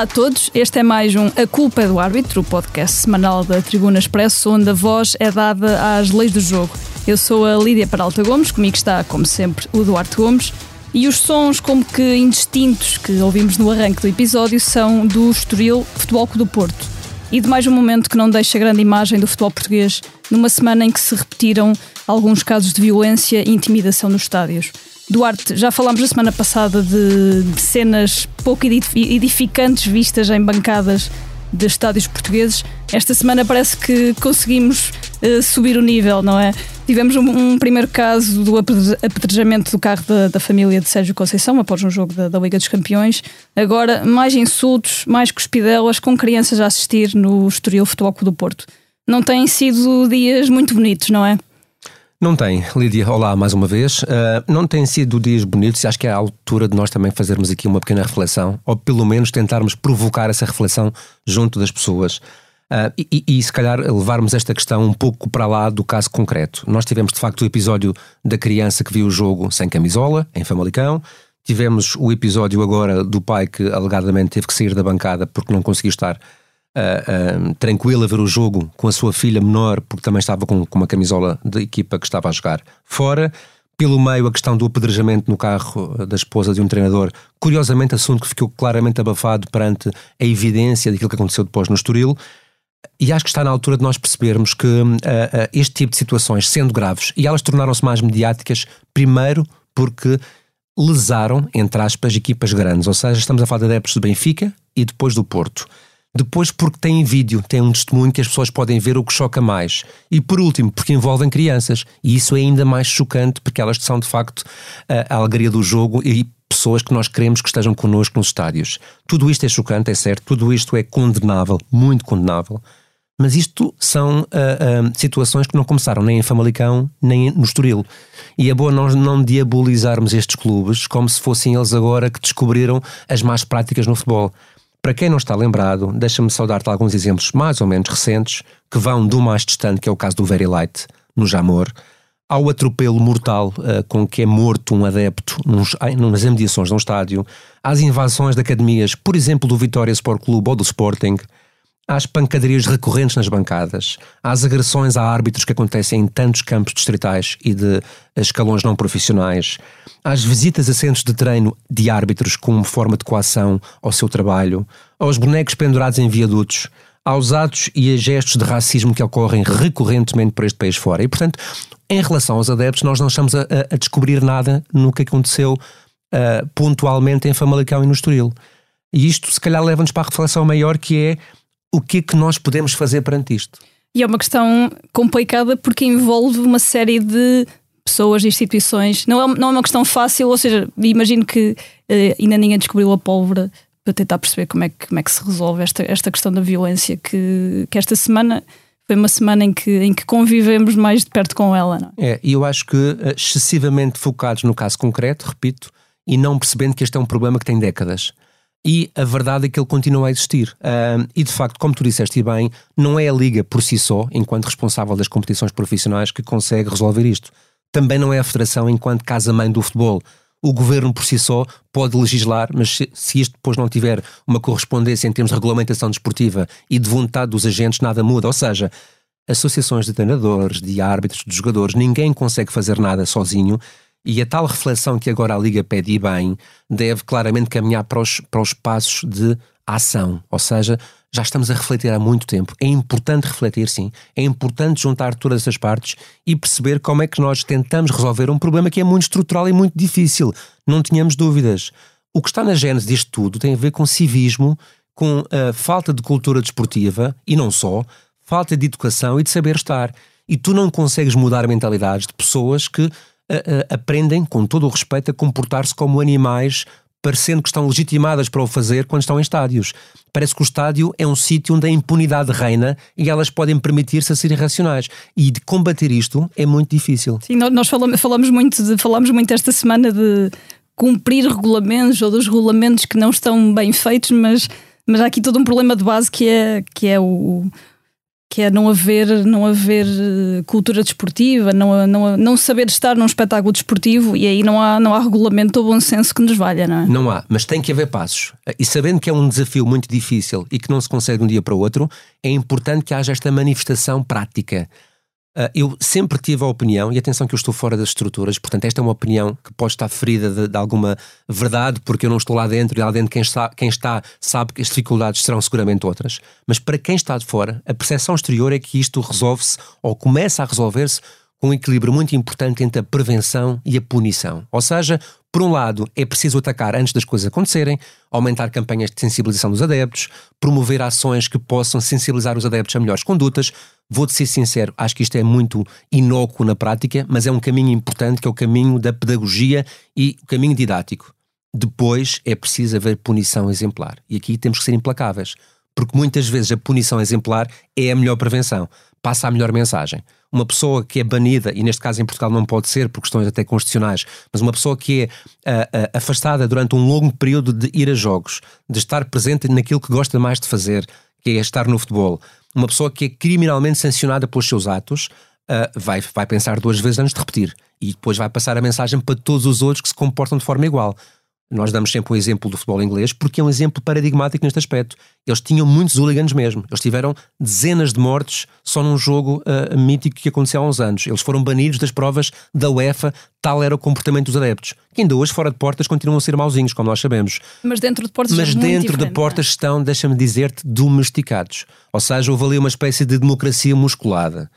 Olá a todos, este é mais um A Culpa é do Árbitro, o podcast semanal da Tribuna Expresso, onde a voz é dada às leis do jogo. Eu sou a Lídia Peralta Gomes, comigo está, como sempre, o Duarte Gomes, e os sons como que indistintos que ouvimos no arranque do episódio são do Estoril Futebol Clube do Porto e de mais um momento que não deixa grande imagem do futebol português numa semana em que se repetiram alguns casos de violência e intimidação nos estádios. Duarte, já falámos na semana passada de, cenas pouco edificantes vistas em bancadas de estádios portugueses. Esta semana parece que conseguimos uh, subir o nível, não é? Tivemos um, um, primeiro caso do apedrejamento do carro da, da, família de Sérgio Conceição após um jogo da, da, Liga dos Campeões. Agora, mais insultos, mais cuspidelas, com crianças a assistir no Estoril Futebol Clube do Porto. Não têm sido dias muito bonitos, não é? Não tem, Lídia, olá mais uma vez. Uh, não têm sido dias bonitos e acho que é a altura de nós também fazermos aqui uma pequena reflexão, ou pelo menos tentarmos provocar essa reflexão junto das pessoas. Uh, e, e, se calhar levarmos esta questão um pouco para lá do caso concreto. Nós tivemos de facto o episódio da criança que viu o jogo sem camisola, em Famalicão. Tivemos o episódio agora do pai que alegadamente teve que sair da bancada porque não conseguiu estar uh, tranquilo a ver o jogo com a sua filha menor, porque também estava com, com uma camisola da equipa que estava a jogar fora. Pelo meio, a questão do apedrejamento no carro da esposa de um treinador, curiosamente, assunto que ficou claramente abafado perante a evidência daquilo que aconteceu depois no Estoril. E acho que está na altura de nós percebermos que uh, uh, este tipo de situações, sendo graves, e elas tornaram-se mais mediáticas, primeiro porque lesaram, entre aspas, equipas grandes. Ou seja, estamos a falar de adeptos do Benfica e depois do Porto. Depois, porque tem vídeo, tem um testemunho que as pessoas podem ver o que choca mais. E por último, porque envolvem crianças. E isso é ainda mais chocante, porque elas são de facto a alegria do jogo e pessoas que nós queremos que estejam connosco nos estádios. Tudo isto é chocante, é certo, tudo isto é condenável, muito condenável. Mas isto são uh, uh, situações que não começaram nem em Famalicão, nem no Estoril. E é bom nós não diabolizarmos estes clubes como se fossem eles agora que descobriram as más práticas no futebol. Para quem não está lembrado, deixa-me saudar-te alguns exemplos mais ou menos recentes que vão do mais distante, que é o caso do Very Light, no Jamor, ao atropelo mortal uh, com que é morto um adepto nos, nas imediações de um estádio, às invasões de academias, por exemplo, do Vitória Sport Clube ou do Sporting, às pancadarias recorrentes nas bancadas, às agressões a árbitros que acontecem em tantos campos distritais e de escalões não profissionais, às visitas a centros de treino de árbitros como forma de coação ao seu trabalho, aos bonecos pendurados em viadutos, aos atos e a gestos de racismo que ocorrem recorrentemente por este país fora. E, portanto, em relação aos adeptos, nós não estamos a, a descobrir nada no que aconteceu uh, pontualmente em Famalicão e no Estoril. E isto, se calhar, leva-nos para a reflexão maior que é o que é que nós podemos fazer perante isto? E é uma questão complicada porque envolve uma série de pessoas, instituições. Não é, não é uma questão fácil, ou seja, imagino que uh, ainda ninguém descobriu a pólvora para tentar perceber como é que, como é que se resolve esta, esta questão da violência que, que esta semana foi uma semana em que, em que convivemos mais de perto com ela. Não é? é, e eu acho que eh, excessivamente focados no caso concreto, repito, e não percebendo que este é um problema que tem décadas e a verdade é que ele continua a existir. E de facto, como tu disseste bem, não é a Liga por si só, enquanto responsável das competições profissionais, que consegue resolver isto. Também não é a Federação enquanto casa-mãe do futebol. O governo por si só pode legislar, mas se, se isto depois não tiver uma correspondência em termos de regulamentação desportiva e de vontade dos agentes, nada muda. Ou seja, associações de treinadores, de árbitros, de jogadores, ninguém consegue fazer nada sozinho e a tal reflexão que agora a Liga pede e bem deve claramente caminhar para os, para os passos de ação. Ou seja, já estamos a refletir há muito tempo. É importante refletir, sim. É importante juntar todas essas partes e perceber como é que nós tentamos resolver um problema que é muito estrutural e muito difícil. Não tínhamos dúvidas. O que está na gênese disto tudo tem a ver com civismo, com a falta de cultura desportiva e não só, falta de educação e de saber estar. E tu não consegues mudar mentalidades de pessoas que aprendem, com todo o respeito, a comportar-se como animais, parecendo que estão legitimadas para o fazer quando estão em estádios. Parece que o estádio é um sítio onde a impunidade reina e elas podem permitir-se a ser irracionais. E de combater isto é muito difícil. Sim, nós falamos, falamos, muito, de, falamos muito esta semana de cumprir regulamentos ou dos regulamentos que não estão bem feitos, mas, mas há aqui todo um problema de base que é, que é o, que é não haver, não haver eh, cultura desportiva, não, não, não saber estar num espetáculo desportivo e aí não há, não há regulamento ou bom senso que nos valha, não é? Não há, mas tem que haver passos. E sabendo que é um desafio muito difícil e que não se consegue um dia para o outro, é importante que haja esta manifestação prática. Uh, eu sempre tive a opinião, e atenção que eu estou fora das estruturas, portanto, esta é uma opinião que pode estar ferida de, de alguma verdade, porque eu não estou lá dentro e lá dentro quem está, quem está sabe que as dificuldades serão seguramente outras. Mas para quem está de fora, a percepção exterior é que isto resolve-se ou começa a resolver-se com um equilíbrio muito importante entre a prevenção e a punição. Ou seja, por um lado, é preciso atacar antes das coisas acontecerem, aumentar campanhas de sensibilização dos adeptos, promover ações que possam sensibilizar os adeptos a melhores condutas. Vou-te ser sincero, acho que isto é muito inócuo na prática, mas é um caminho importante que é o caminho da pedagogia e o caminho didático. Depois é preciso haver punição exemplar. E aqui temos que ser implacáveis, porque muitas vezes a punição exemplar é a melhor prevenção, passa a melhor mensagem uma pessoa que é banida, e neste caso em Portugal não pode ser por questões até constitucionais, mas uma pessoa que é uh, uh, afastada durante um longo período de ir a jogos, de estar presente naquilo que gosta mais de fazer, que é estar no futebol, uma pessoa que é criminalmente sancionada pelos seus atos, uh, vai, vai pensar duas vezes antes de repetir. E depois vai passar a mensagem para todos os outros que se comportam de forma igual. Nós damos sempre o exemplo do futebol inglês porque é um exemplo paradigmático neste aspecto. Eles tinham muitos hooligans mesmo. Eles tiveram dezenas de mortes só num jogo uh, mítico que aconteceu há uns anos. Eles foram banidos das provas da UEFA, tal era o comportamento dos adeptos. Que ainda hoje, fora de portas, continuam a ser mauzinhos, como nós sabemos. Mas dentro de portas Mas é dentro de portas é? estão, deixa-me dizer-te, domesticados. Ou seja, houve ali uma espécie de democracia musculada.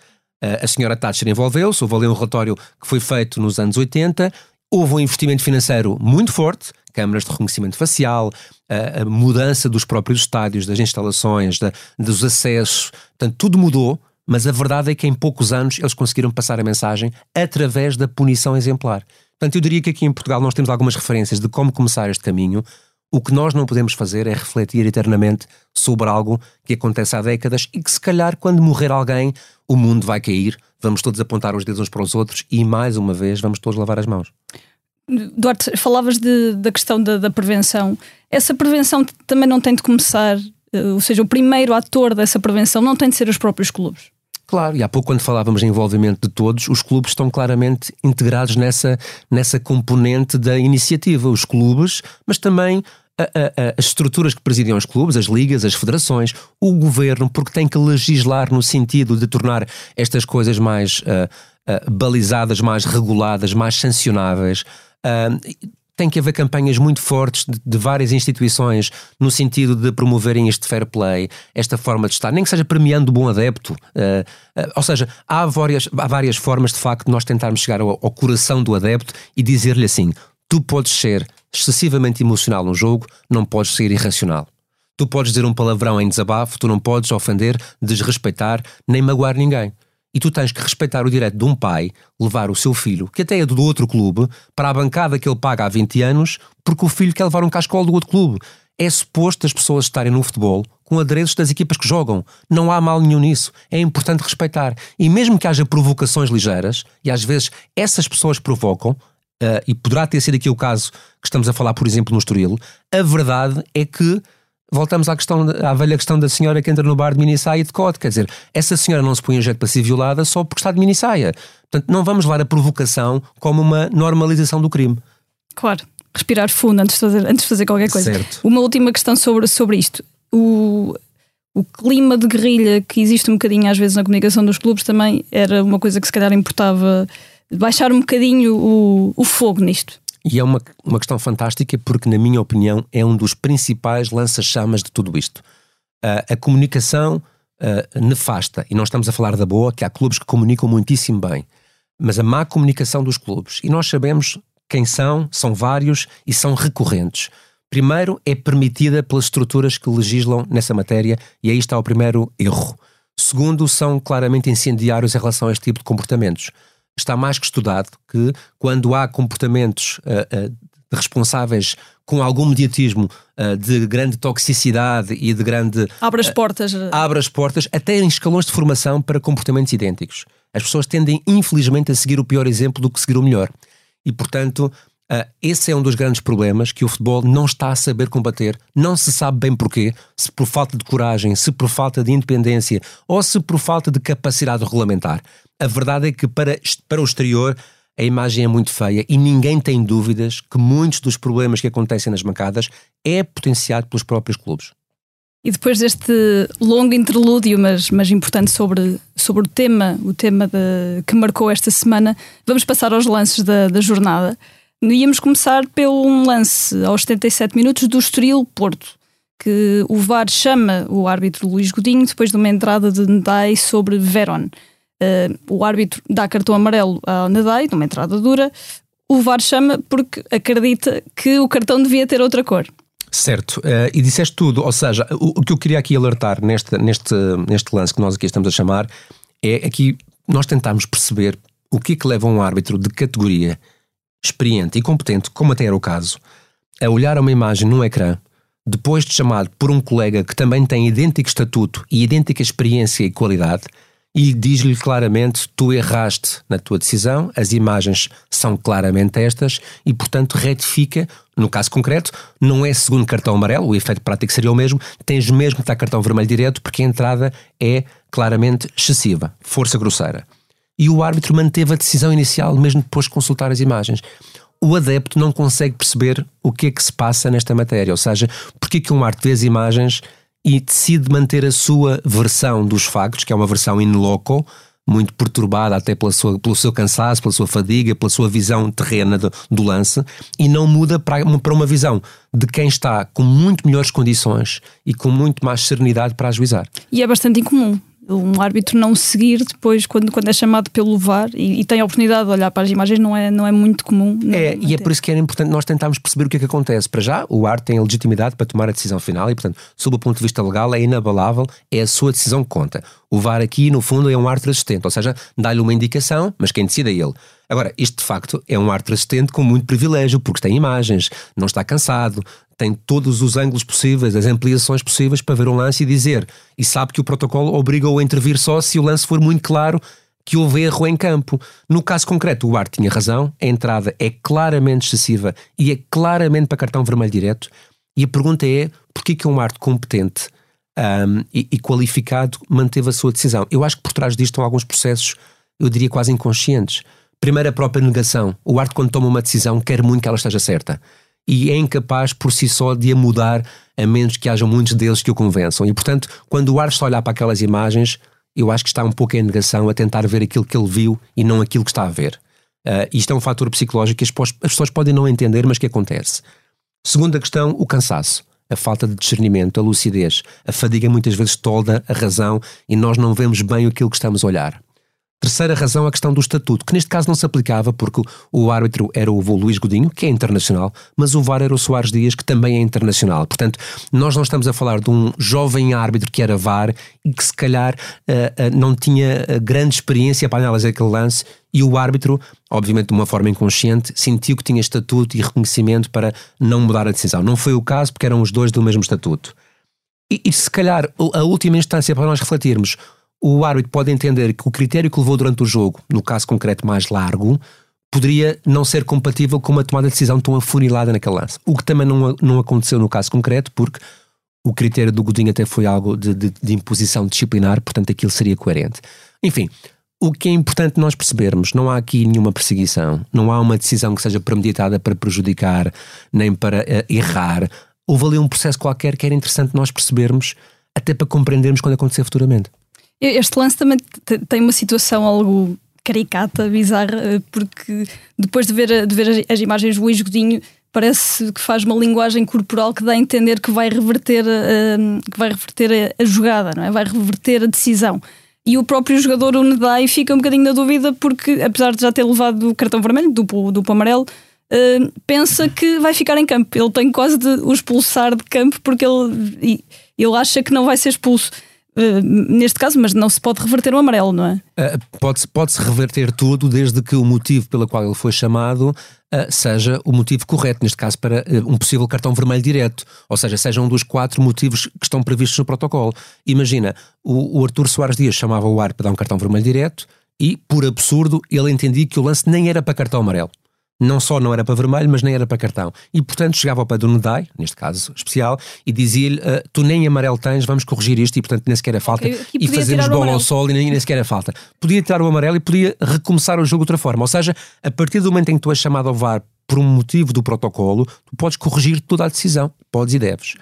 Uh, a senhora Thatcher envolveu-se, houve ali um relatório que foi feito nos anos 80, houve um investimento financeiro muito forte câmaras de reconhecimento facial, a, a mudança dos próprios estádios, das instalações, da, dos acessos, portanto, tudo mudou, mas a verdade é que em poucos anos eles conseguiram passar a mensagem através da punição exemplar. Portanto, eu diria que aqui em Portugal nós temos algumas referências de como começar este caminho. O que nós não podemos fazer é refletir eternamente sobre algo que acontece há décadas e que, se calhar, quando morrer alguém, o mundo vai cair, vamos todos apontar os dedos uns para os outros e, mais uma vez, vamos todos lavar as mãos. Duarte, falavas de, da questão da, da, prevenção. Essa prevenção também não tem de começar, eh, ou seja, o primeiro ator dessa prevenção não tem de ser os próprios clubes. Claro, e há pouco, quando falávamos em envolvimento de todos, os clubes estão claramente integrados nessa, nessa componente da iniciativa. Os clubes, mas também a, a, as estruturas que presidem os clubes, as ligas, as federações, o governo, porque tem que legislar no sentido de tornar estas coisas mais uh, uh, balizadas, mais reguladas, mais sancionáveis. Uh, tem que haver campanhas muito fortes de, de, várias instituições no sentido de promoverem este fair play, esta forma de estar, nem que seja premiando o bom adepto. Uh, uh, ou seja, há várias, há várias formas de facto de nós tentarmos chegar ao, ao coração do adepto e dizer-lhe assim: tu podes ser excessivamente emocional no jogo, não podes ser irracional. Tu podes dizer um palavrão em desabafo, tu não podes ofender, desrespeitar, nem magoar ninguém. E tu tens que respeitar o direito de um pai levar o seu filho, que até é do outro clube, para a bancada que ele paga há 20 anos, porque o filho quer levar um cascolo do outro clube. É suposto as pessoas estarem no futebol com adereços das equipas que jogam. Não há mal nenhum nisso. É importante respeitar. E mesmo que haja provocações ligeiras, e às vezes essas pessoas provocam, uh, e poderá ter sido aqui o caso que estamos a falar, por exemplo, no Estoril, a verdade é que voltamos à, questão, à velha questão da senhora que entra no bar de minissaia e de cote. Quer dizer, essa senhora não se põe em jeito para ser violada só porque está de minissaia. Portanto, não vamos levar a provocação como uma normalização do crime. Claro, respirar fundo antes de fazer, antes de fazer qualquer coisa. Certo. Uma última questão sobre, sobre isto. O, o clima de guerrilha que existe um bocadinho às vezes na comunicação dos clubes também era uma coisa que se calhar importava baixar um bocadinho o, o fogo nisto. E é uma, uma questão fantástica porque, na minha opinião, é um dos principais lança-chamas de tudo isto. Uh, a comunicação uh, nefasta, e não estamos a falar da boa, que há clubes que comunicam muitíssimo bem, mas a má comunicação dos clubes. E nós sabemos quem são, são vários e são recorrentes. Primeiro, é permitida pelas estruturas que legislam nessa matéria, e aí está o primeiro erro. Segundo, são claramente incendiários em relação a este tipo de comportamentos está mais que estudado que quando há comportamentos uh, uh, responsáveis com algum mediatismo uh, de grande toxicidade e de grande. Abre as portas. abre as portas, até em escalões de formação para comportamentos idênticos. As pessoas tendem, infelizmente, a seguir o pior exemplo do que seguir o melhor. E, portanto, esse é um dos grandes problemas que o futebol não está a saber combater. Não se sabe bem porquê, se por falta de coragem, se por falta de independência ou se por falta de capacidade regulamentar. A verdade é que para, para o exterior a imagem é muito feia e ninguém tem dúvidas que muitos dos problemas que acontecem nas bancadas é potenciado pelos próprios clubes. E depois deste longo interlúdio, mas, mas importante sobre, sobre o tema, o tema de, que marcou esta semana, vamos passar aos lances da, da jornada. Íamos começar pelo um lance aos 77 minutos do Estoril Porto, que o VAR chama o árbitro Luís Godinho depois de uma entrada de Ndai sobre Veron. Uh, o árbitro dá cartão amarelo ao Ndai, numa entrada dura. O VAR chama porque acredita que o cartão devia ter outra cor. Certo, uh, e disseste tudo, ou seja, o, o, que eu queria aqui alertar neste, neste, neste lance que nós aqui estamos a chamar é aqui nós tentarmos perceber o que é que leva um árbitro de categoria experiente e competente, como até era o caso, a olhar uma imagem num ecrã, depois de chamado por um colega que também tem idêntico estatuto e idêntica experiência e qualidade, e diz-lhe claramente: tu erraste na tua decisão, as imagens são claramente estas, e portanto retifica. No caso concreto, não é segundo cartão amarelo, o efeito prático seria o mesmo, tens mesmo que dar cartão vermelho direto, porque a entrada é claramente excessiva, força grosseira e o árbitro manteve a decisão inicial mesmo depois de consultar as imagens. O adepto não consegue perceber o que é que se passa nesta matéria, ou seja, porque é que um árbitro vê as imagens e decide manter a sua versão dos factos, que é uma versão in loco, muito perturbada até pela sua, pelo seu cansaço, pela sua fadiga, pela sua visão terrena do, do lance, e não muda para, para uma visão de quem está com muito melhores condições e com muito mais serenidade para ajuizar. E é bastante incomum um árbitro não seguir depois quando, quando é chamado pelo VAR e, e, tem a oportunidade de olhar para as imagens não é, não é muito comum. É, e é por isso que era importante nós tentarmos perceber o que é que acontece. Para já, o VAR tem a legitimidade para tomar a decisão final e, portanto, sob o ponto de vista legal, é inabalável, é a sua decisão que conta. O VAR aqui, no fundo, é um árbitro assistente, ou seja, dá-lhe uma indicação, mas quem decide é ele. Agora, isto de facto é um árbitro assistente com muito privilégio, porque tem imagens, não está cansado, tem todos os ângulos possíveis, as ampliações possíveis para ver um lance e dizer. E sabe que o protocolo obriga-o a intervir só se o lance for muito claro que houve erro em campo. No caso concreto, o Art tinha razão, a entrada é claramente excessiva e é claramente para cartão vermelho direto. E a pergunta é: porquê que um Art competente um, e, e, qualificado manteve a sua decisão? Eu acho que por trás disto estão alguns processos, eu diria quase inconscientes. Primeiro, a própria negação. O Art, quando toma uma decisão, quer muito que ela esteja certa e é incapaz por si só de a mudar, a menos que hajam muitos deles que o convençam. E portanto, quando o Ars está a olhar para aquelas imagens, eu acho que está um pouco em negação a tentar ver aquilo que ele viu e não aquilo que está a ver. Uh, isto é um fator psicológico que as, as pessoas podem não entender, mas que acontece. Segunda questão, o cansaço a falta de discernimento, a lucidez, a fadiga muitas vezes tolda a razão e nós não vemos bem aquilo que estamos a olhar. Terceira razão, a questão do estatuto, que neste caso não se aplicava porque o árbitro era o Luís Godinho, que é internacional, mas o VAR era o Soares Dias, que também é internacional. Portanto, nós não estamos a falar de um jovem árbitro que era VAR e que se calhar uh, uh, não tinha uh, grande experiência para analisar aquele lance e o árbitro, obviamente de uma forma inconsciente, sentiu que tinha estatuto e reconhecimento para não mudar a decisão. Não foi o caso porque eram os dois do mesmo estatuto. E, e se calhar a última instância para nós refletirmos o árbitro pode entender que o critério que levou durante o jogo, no caso concreto mais largo, poderia não ser compatível com uma tomada de decisão tão afunilada naquele lance. O que também não, não aconteceu no caso concreto, porque o critério do Godinho até foi algo de, de, de imposição disciplinar, portanto aquilo seria coerente. Enfim, o que é importante nós percebermos, não há aqui nenhuma perseguição, não há uma decisão que seja premeditada para prejudicar, nem para uh, errar. Houve ali um processo qualquer que era interessante nós percebermos, até para compreendermos quando acontecer futuramente. Este lance também tem uma situação algo caricata, bizarra, eh, porque depois de ver, de ver as imagens do Luís Godinho, parece que faz uma linguagem corporal que dá a entender que vai reverter, uh, que vai reverter a, jogada, não é? vai reverter a decisão. E o próprio jogador, o Nedai, fica um bocadinho na dúvida porque, apesar de já ter levado o cartão vermelho, duplo, duplo amarelo, uh, pensa que vai ficar em campo. Ele tem quase de o expulsar de campo porque ele, ele acha que não vai ser expulso. Uh, neste caso, mas não se pode reverter o amarelo, não é? Uh, Pode-se pode reverter tudo desde que o motivo pelo qual ele foi chamado uh, seja o motivo correto, neste caso para um possível cartão vermelho direto, ou seja, seja um dos quatro motivos que estão previstos no protocolo. Imagina, o, o Artur Soares Dias chamava o ar para dar um cartão vermelho direto e, por absurdo, ele entendia que o lance nem era para cartão amarelo Não só não era para vermelho, mas nem era para cartão. E, portanto, chegava ao pé do Nedai, neste caso especial, e dizia-lhe: uh, Tu nem amarelo tens, vamos corrigir isto, e, portanto, nem sequer é falta. Okay. E, e fazemos bola ao sol, e nem, nem sequer é falta. Podia tirar o amarelo e podia recomeçar o jogo de outra forma. Ou seja, a partir do momento em que tu és chamado ao VAR por um motivo do protocolo, tu podes corrigir toda a decisão. Podes e deves.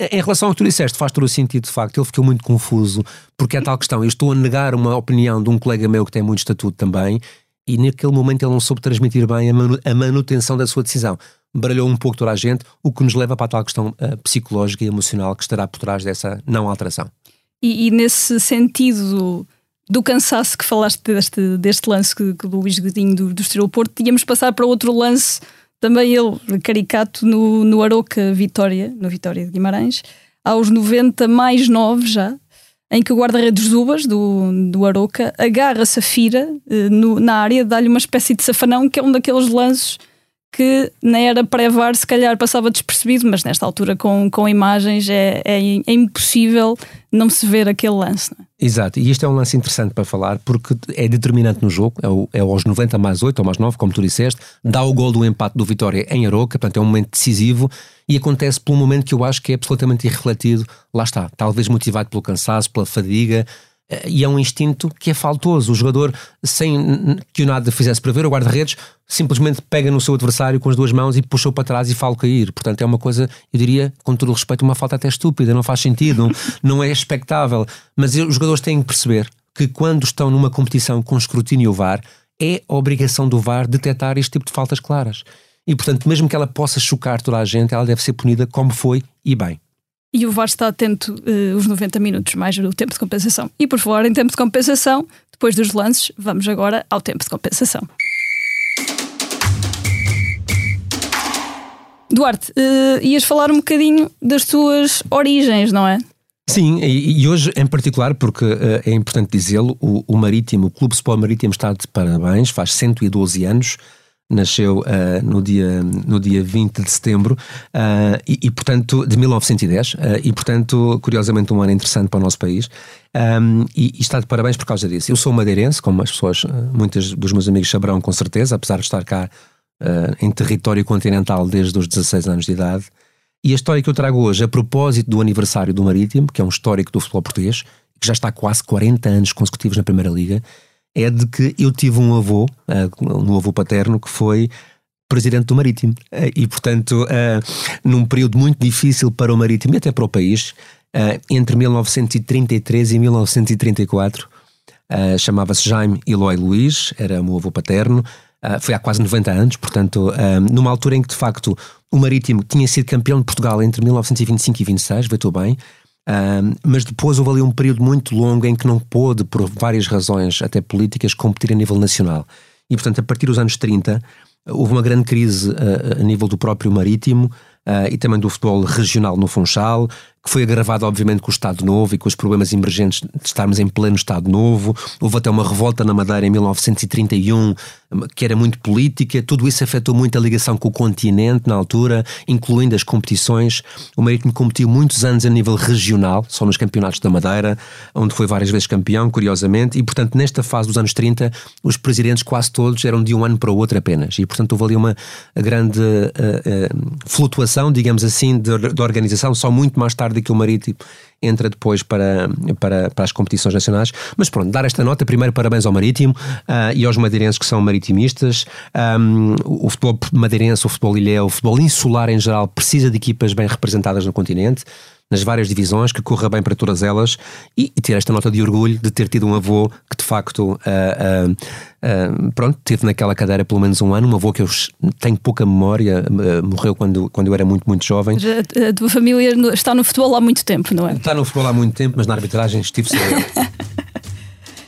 Em relação ao que tu disseste, faz todo o sentido, de facto. Ele ficou muito confuso, porque é tal questão. Eu estou a negar uma opinião de um colega meu que tem muito estatuto também, e naquele momento ele não soube transmitir bem a manutenção da sua decisão. Baralhou um pouco toda a gente, o que nos leva para a tal questão uh, psicológica e emocional que estará por trás dessa não alteração. E, e nesse sentido do, cansaço que falaste deste, deste lance que, que do Luís Godinho do, do Estrela Porto, tínhamos passar para outro lance também ele, caricato no, no Aroca Vitória, no Vitória de Guimarães, aos 90 mais 9 já, em que o guarda-redes Zubas, do, do Aroca, agarra Safira eh, no, na área, dá-lhe uma espécie de safanão, que é um daqueles lances que na era pré-VAR se calhar passava despercebido, mas nesta altura com, com imagens é, é, é impossível não se ver aquele lance. É? Exato, e este é um lance interessante para falar porque é determinante no jogo, é, o, é aos 90 mais 8 ou mais 9, como tu disseste, dá o gol do empate do Vitória em Aroca, portanto é um momento decisivo e acontece por um momento que eu acho que é absolutamente irrefletido, lá está, talvez motivado pelo cansaço, pela fadiga, e é um instinto que é faltoso. O jogador, sem que o nada fizesse prever, o guarda-redes simplesmente pega no seu adversário com as duas mãos e puxa-o para trás e fala cair. Portanto, é uma coisa, eu diria, com todo o respeito, uma falta até estúpida, não faz sentido, não, é expectável. Mas os jogadores têm que perceber que quando estão numa competição com escrutínio VAR, é a obrigação do VAR detectar este tipo de faltas claras. E, portanto, mesmo que ela possa chocar toda a gente, ela deve ser punida como foi e bem. E o VAR está atento uh, os 90 minutos, mais o tempo de compensação. E por falar em tempo de compensação, depois dos lances, vamos agora ao tempo de compensação. Duarte, uh, ias falar um bocadinho das tuas origens, não é? Sim, e, hoje em particular, porque uh, é importante dizê-lo, o, o Marítimo, o Clube Sport Marítimo está de parabéns, faz 112 anos nasceu uh, no, dia, no dia 20 de setembro uh, e, e, portanto, de 1910 uh, e, portanto, curiosamente um ano interessante para o nosso país um, e, e, está de parabéns por causa disso. Eu sou madeirense, como as pessoas, muitos dos meus amigos saberão com certeza, apesar de estar cá em território continental desde os 16 anos de idade. E a história que eu trago hoje, a propósito do aniversário do Marítimo, que é um histórico do futebol português, que já está quase 40 anos consecutivos na Primeira Liga, é de que eu tive um avô, um avô paterno, que foi presidente do Marítimo. Uh, e, portanto, uh, num período muito difícil para o Marítimo e até para o país, entre 1933 e 1934, chamava-se Jaime Eloy Luiz, era meu avô paterno, foi há quase 90 anos, portanto, numa altura em que, de facto, o Marítimo tinha sido campeão de Portugal entre 1925 e 26, veio bem, mas depois houve ali um período muito longo em que não pôde, por várias razões, até políticas, competir a nível nacional. E, portanto, a partir dos anos 30, houve uma grande crise uh, a nível do próprio marítimo uh, e também do futebol regional no Funchal, que foi agravado, obviamente, com o Estado Novo e com os problemas emergentes de estarmos em pleno Estado Novo. Houve até uma revolta na Madeira em 1931, que era muito política. Tudo isso afetou muito a ligação com o continente na altura, incluindo as competições. O Marítimo competiu muitos anos a nível regional, só nos campeonatos da Madeira, onde foi várias vezes campeão, curiosamente. E, portanto, nesta fase dos anos 30, os presidentes quase todos eram de um ano para o outro apenas. E, portanto, houve ali uma grande uh, uh, flutuação, digamos assim, de organização, só muito mais tarde que o Marítimo entra depois para, para, para as competições nacionais. Mas pronto, dar esta nota, primeiro parabéns ao Marítimo uh, e aos madeirenses que são maritimistas. Um, o futebol madeirense, o futebol ilhéu, o futebol insular em geral precisa de equipas bem representadas no continente nas várias divisões, que corra bem para todas elas e, e, ter esta nota de orgulho de ter tido um avô que de facto uh, uh, uh, pronto, teve naquela cadeira pelo menos um ano, um avô que eu tenho pouca memória, morreu quando, quando eu era muito, muito jovem. A, a tua família está no futebol há muito tempo, não é? Está no futebol há muito tempo, mas na arbitragem estive sempre.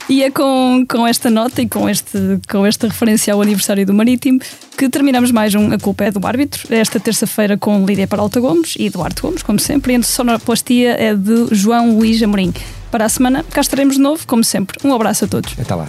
E é com, com esta nota e com, este, com esta referência ao aniversário do Marítimo que terminamos mais um A Culpa é do Árbitro, esta terça-feira com Lídia Peralta Gomes e Eduardo Gomes, como sempre, e a sonoplastia é de João Luís Amorim. Para a semana cá estaremos de novo, como sempre. Um abraço a todos. Até lá.